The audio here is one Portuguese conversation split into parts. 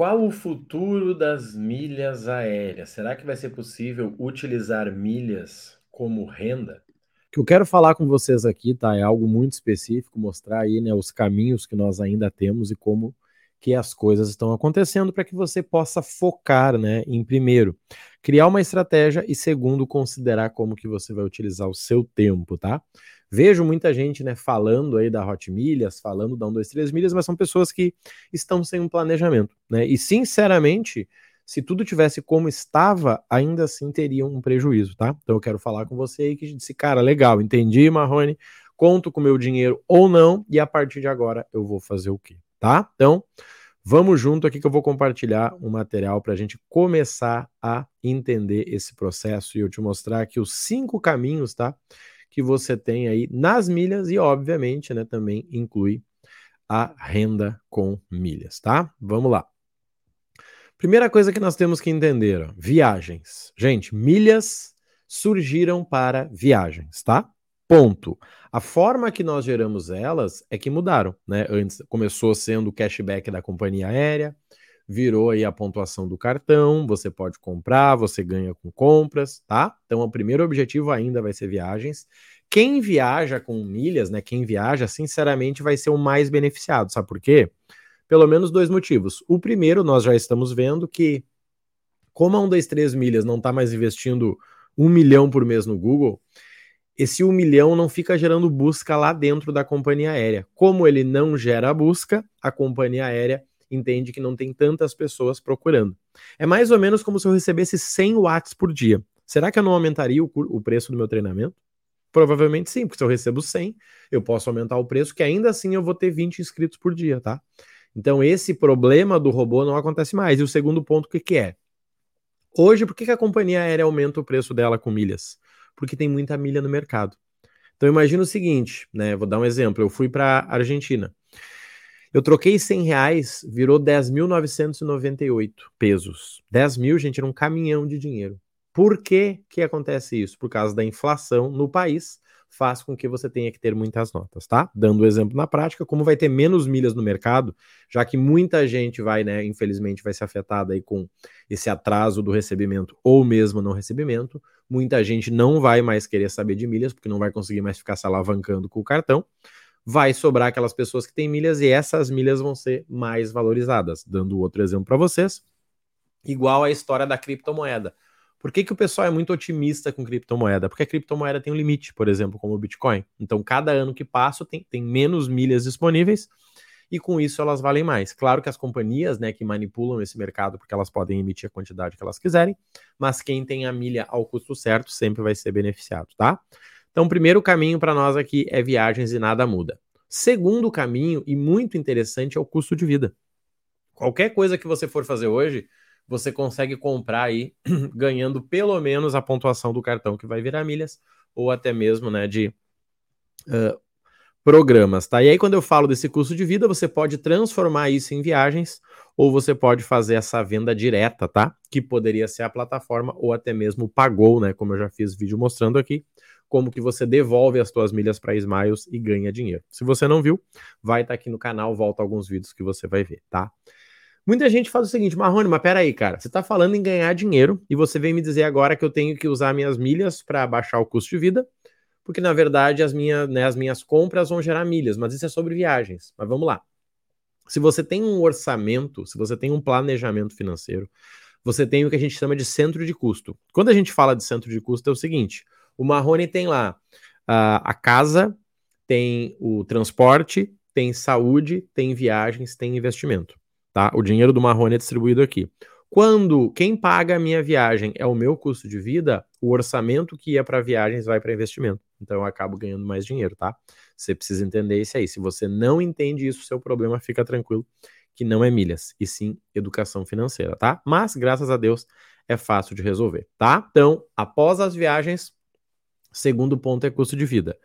Qual o futuro das milhas aéreas? Será que vai ser possível utilizar milhas como renda? O que eu quero falar com vocês aqui, tá? É algo muito específico, mostrar aí, né, os caminhos que nós ainda temos e como que as coisas estão acontecendo para que você possa focar, né, em primeiro, criar uma estratégia e segundo, considerar como que você vai utilizar o seu tempo, tá? Vejo muita gente, né, falando aí da Hot Milhas, falando da 1, 2, 3 milhas, mas são pessoas que estão sem um planejamento, né? E sinceramente, se tudo tivesse como estava, ainda assim teriam um prejuízo, tá? Então eu quero falar com você aí que disse, cara, legal, entendi, Marrone, conto com meu dinheiro ou não, e a partir de agora eu vou fazer o quê, tá? Então, vamos junto aqui que eu vou compartilhar um material para a gente começar a entender esse processo e eu te mostrar aqui os cinco caminhos, tá? Que você tem aí nas milhas e, obviamente, né, também inclui a renda com milhas, tá? Vamos lá. Primeira coisa que nós temos que entender, ó, viagens. Gente, milhas surgiram para viagens, tá? Ponto. A forma que nós geramos elas é que mudaram, né? Antes começou sendo o cashback da companhia aérea, virou aí a pontuação do cartão, você pode comprar, você ganha com compras, tá? Então o primeiro objetivo ainda vai ser viagens. Quem viaja com milhas, né? Quem viaja, sinceramente, vai ser o mais beneficiado, sabe por quê? Pelo menos dois motivos. O primeiro, nós já estamos vendo que, como a 1, 2, 3 milhas não está mais investindo um milhão por mês no Google, esse um milhão não fica gerando busca lá dentro da companhia aérea. Como ele não gera busca, a companhia aérea entende que não tem tantas pessoas procurando. É mais ou menos como se eu recebesse 100 watts por dia. Será que eu não aumentaria o, o preço do meu treinamento? Provavelmente sim, porque se eu recebo 100, eu posso aumentar o preço, que ainda assim eu vou ter 20 inscritos por dia, tá? Então esse problema do robô não acontece mais. E o segundo ponto, o que, que é? Hoje, por que, que a companhia aérea aumenta o preço dela com milhas? Porque tem muita milha no mercado. Então imagina o seguinte, né? Vou dar um exemplo. Eu fui para Argentina. Eu troquei 100 reais, virou 10.998 pesos. 10 mil, gente, era um caminhão de dinheiro. Por que, que acontece isso? Por causa da inflação no país, faz com que você tenha que ter muitas notas, tá? Dando o exemplo na prática, como vai ter menos milhas no mercado, já que muita gente vai, né, infelizmente, vai ser afetada aí com esse atraso do recebimento ou mesmo não recebimento, muita gente não vai mais querer saber de milhas, porque não vai conseguir mais ficar se alavancando com o cartão vai sobrar aquelas pessoas que têm milhas e essas milhas vão ser mais valorizadas. Dando outro exemplo para vocês, igual a história da criptomoeda. Por que, que o pessoal é muito otimista com criptomoeda? Porque a criptomoeda tem um limite, por exemplo, como o Bitcoin. Então, cada ano que passa tem, tem menos milhas disponíveis e com isso elas valem mais. Claro que as companhias né, que manipulam esse mercado, porque elas podem emitir a quantidade que elas quiserem, mas quem tem a milha ao custo certo sempre vai ser beneficiado, tá? Então, o primeiro caminho para nós aqui é viagens e nada muda. Segundo caminho, e muito interessante, é o custo de vida. Qualquer coisa que você for fazer hoje, você consegue comprar aí ganhando pelo menos a pontuação do cartão que vai virar milhas, ou até mesmo né, de uh, programas, tá? E aí, quando eu falo desse custo de vida, você pode transformar isso em viagens, ou você pode fazer essa venda direta, tá? Que poderia ser a plataforma, ou até mesmo Pagou, né? Como eu já fiz vídeo mostrando aqui como que você devolve as suas milhas para Smiles e ganha dinheiro. Se você não viu, vai estar tá aqui no canal, volta alguns vídeos que você vai ver, tá? Muita gente faz o seguinte, Marrone, mas peraí, cara, você está falando em ganhar dinheiro e você vem me dizer agora que eu tenho que usar minhas milhas para baixar o custo de vida, porque na verdade as, minha, né, as minhas compras vão gerar milhas, mas isso é sobre viagens. Mas vamos lá. Se você tem um orçamento, se você tem um planejamento financeiro, você tem o que a gente chama de centro de custo. Quando a gente fala de centro de custo, é o seguinte: o Marrone tem lá a, a casa, tem o transporte, tem saúde, tem viagens, tem investimento. Tá? O dinheiro do Marrone é distribuído aqui. Quando quem paga a minha viagem é o meu custo de vida, o orçamento que ia para viagens vai para investimento. Então eu acabo ganhando mais dinheiro, tá? Você precisa entender isso aí. Se você não entende isso, seu problema fica tranquilo, que não é milhas, e sim educação financeira, tá? Mas graças a Deus é fácil de resolver, tá? Então, após as viagens, Segundo ponto é custo de vida.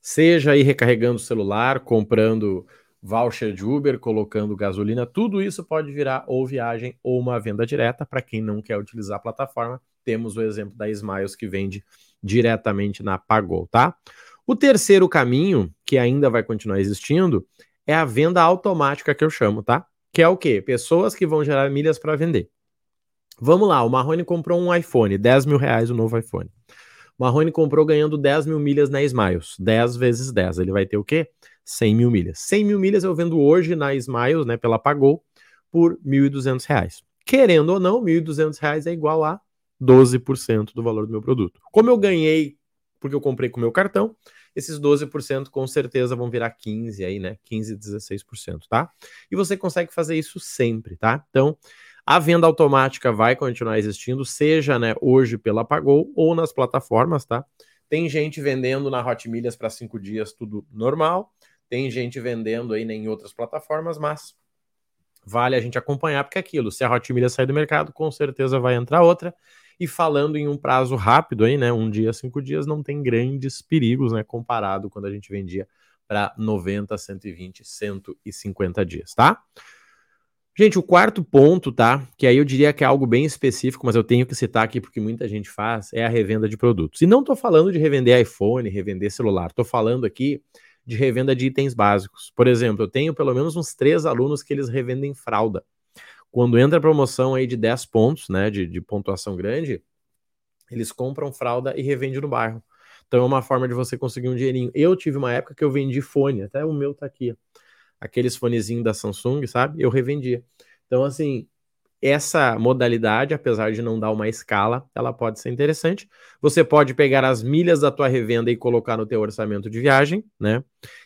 Seja aí recarregando o celular, comprando voucher de Uber, colocando gasolina, tudo isso pode virar ou viagem ou uma venda direta. Para quem não quer utilizar a plataforma, temos o exemplo da Smiles que vende diretamente na Pagou, tá? O terceiro caminho, que ainda vai continuar existindo, é a venda automática que eu chamo, tá? que é o quê? Pessoas que vão gerar milhas para vender. Vamos lá, o Marrone comprou um iPhone, 10 mil reais o novo iPhone. O Marrone comprou ganhando 10 mil milhas na Smiles. 10 vezes 10. Ele vai ter o quê? 100 mil milhas. 100 mil milhas eu vendo hoje na Smiles, né, pela Pagou, por 1.200 reais. Querendo ou não, 1.200 reais é igual a 12% do valor do meu produto. Como eu ganhei porque eu comprei com o meu cartão, esses 12% com certeza vão virar 15 aí, né? 15, 16%, tá? E você consegue fazer isso sempre, tá? Então, a venda automática vai continuar existindo, seja, né, hoje pela Pagou ou nas plataformas, tá? Tem gente vendendo na Hot Milhas para cinco dias, tudo normal. Tem gente vendendo aí né, em outras plataformas, mas vale a gente acompanhar, porque é aquilo, se a Hot Milhas sair do mercado, com certeza vai entrar outra. E falando em um prazo rápido aí, né, um dia, cinco dias, não tem grandes perigos, né, comparado quando a gente vendia para 90, 120, 150 dias, tá? Gente, o quarto ponto, tá? Que aí eu diria que é algo bem específico, mas eu tenho que citar aqui porque muita gente faz, é a revenda de produtos. E não estou falando de revender iPhone, revender celular, estou falando aqui de revenda de itens básicos. Por exemplo, eu tenho pelo menos uns três alunos que eles revendem fralda. Quando entra a promoção aí de 10 pontos, né, de, de pontuação grande, eles compram fralda e revendem no bairro. Então é uma forma de você conseguir um dinheirinho. Eu tive uma época que eu vendi fone, até o meu tá aqui aqueles fonezinhos da Samsung, sabe? Eu revendia. Então, assim, essa modalidade, apesar de não dar uma escala, ela pode ser interessante. Você pode pegar as milhas da tua revenda e colocar no teu orçamento de viagem, né?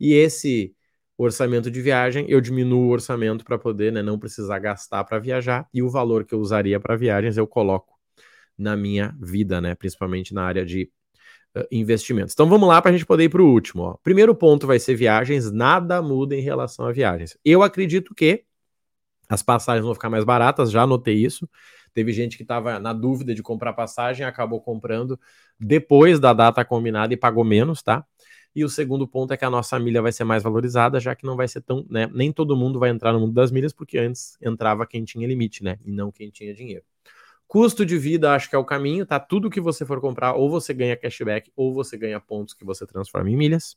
E esse orçamento de viagem, eu diminuo o orçamento para poder, né, não precisar gastar para viajar e o valor que eu usaria para viagens eu coloco na minha vida, né, principalmente na área de uh, investimentos. Então vamos lá para a gente poder ir para o último. Ó. Primeiro ponto vai ser viagens, nada muda em relação a viagens. Eu acredito que as passagens vão ficar mais baratas, já notei isso. Teve gente que estava na dúvida de comprar passagem, acabou comprando depois da data combinada e pagou menos, tá? E o segundo ponto é que a nossa milha vai ser mais valorizada, já que não vai ser tão, né? Nem todo mundo vai entrar no mundo das milhas, porque antes entrava quem tinha limite, né? E não quem tinha dinheiro. Custo de vida, acho que é o caminho, tá? Tudo que você for comprar, ou você ganha cashback, ou você ganha pontos que você transforma em milhas.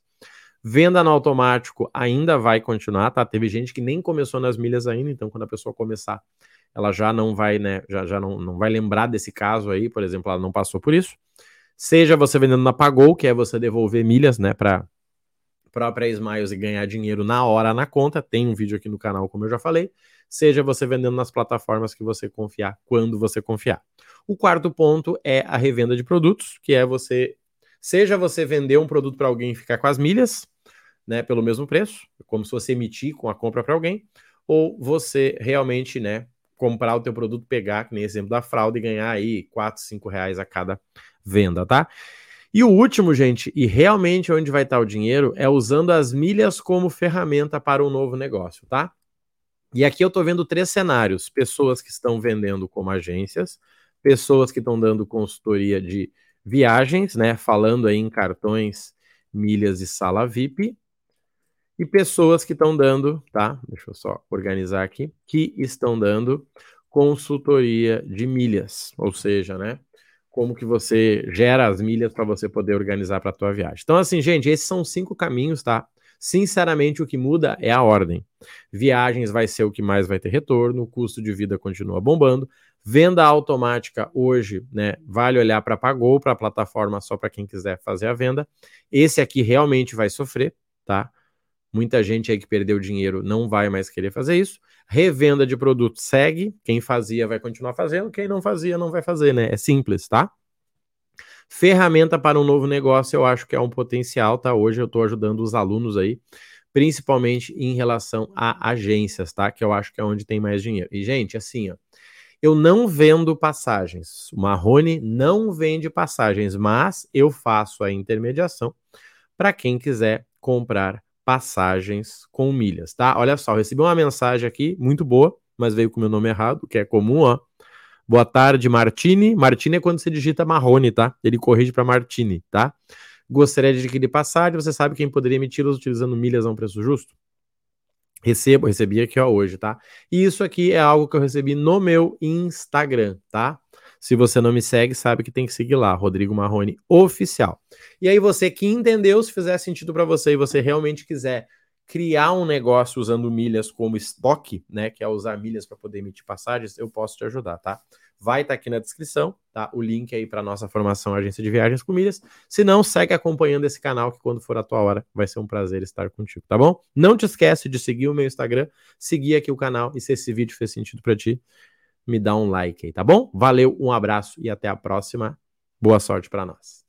Venda no automático ainda vai continuar, tá? Teve gente que nem começou nas milhas ainda, então quando a pessoa começar, ela já não vai, né? Já, já não, não vai lembrar desse caso aí, por exemplo, ela não passou por isso. Seja você vendendo na Pagou, que é você devolver milhas, né, para própria Smiles e ganhar dinheiro na hora na conta. Tem um vídeo aqui no canal, como eu já falei seja você vendendo nas plataformas que você confiar, quando você confiar. O quarto ponto é a revenda de produtos, que é você, seja você vender um produto para alguém e ficar com as milhas, né, pelo mesmo preço, como se você emitir com a compra para alguém, ou você realmente, né, comprar o teu produto, pegar, que nem exemplo da fraude, e ganhar aí 4, 5 reais a cada venda, tá? E o último, gente, e realmente onde vai estar o dinheiro, é usando as milhas como ferramenta para um novo negócio, tá? E aqui eu estou vendo três cenários: pessoas que estão vendendo como agências, pessoas que estão dando consultoria de viagens, né? Falando aí em cartões, milhas e sala VIP, e pessoas que estão dando, tá? Deixa eu só organizar aqui, que estão dando consultoria de milhas, ou seja, né? Como que você gera as milhas para você poder organizar para a tua viagem. Então, assim, gente, esses são cinco caminhos, tá? Sinceramente, o que muda é a ordem. Viagens vai ser o que mais vai ter retorno, o custo de vida continua bombando. Venda automática hoje, né? Vale olhar para Pagou, para a plataforma só para quem quiser fazer a venda. Esse aqui realmente vai sofrer, tá? Muita gente aí que perdeu dinheiro não vai mais querer fazer isso. Revenda de produto segue. Quem fazia vai continuar fazendo, quem não fazia não vai fazer, né? É simples, tá? Ferramenta para um novo negócio, eu acho que é um potencial, tá? Hoje eu estou ajudando os alunos aí, principalmente em relação a agências, tá? Que eu acho que é onde tem mais dinheiro. E, gente, assim, ó, eu não vendo passagens. O Marrone não vende passagens, mas eu faço a intermediação para quem quiser comprar passagens com milhas, tá? Olha só, recebi uma mensagem aqui muito boa, mas veio com o meu nome errado, que é comum, ó. Boa tarde, Martini. Martini é quando você digita Marrone, tá? Ele corrige para Martini, tá? Gostaria de adquirir passagem. Você sabe quem poderia emiti-los utilizando milhas a um preço justo? Recebo, recebi aqui ó, hoje, tá? E isso aqui é algo que eu recebi no meu Instagram, tá? Se você não me segue, sabe que tem que seguir lá, Rodrigo Marrone Oficial. E aí, você que entendeu, se fizer sentido para você e você realmente quiser criar um negócio usando milhas como estoque, né, que é usar milhas para poder emitir passagens, eu posso te ajudar, tá? Vai estar tá aqui na descrição, tá? O link aí para nossa formação Agência de Viagens com Milhas. Se não, segue acompanhando esse canal que quando for a tua hora vai ser um prazer estar contigo, tá bom? Não te esquece de seguir o meu Instagram, seguir aqui o canal e se esse vídeo fez sentido para ti, me dá um like aí, tá bom? Valeu, um abraço e até a próxima. Boa sorte para nós.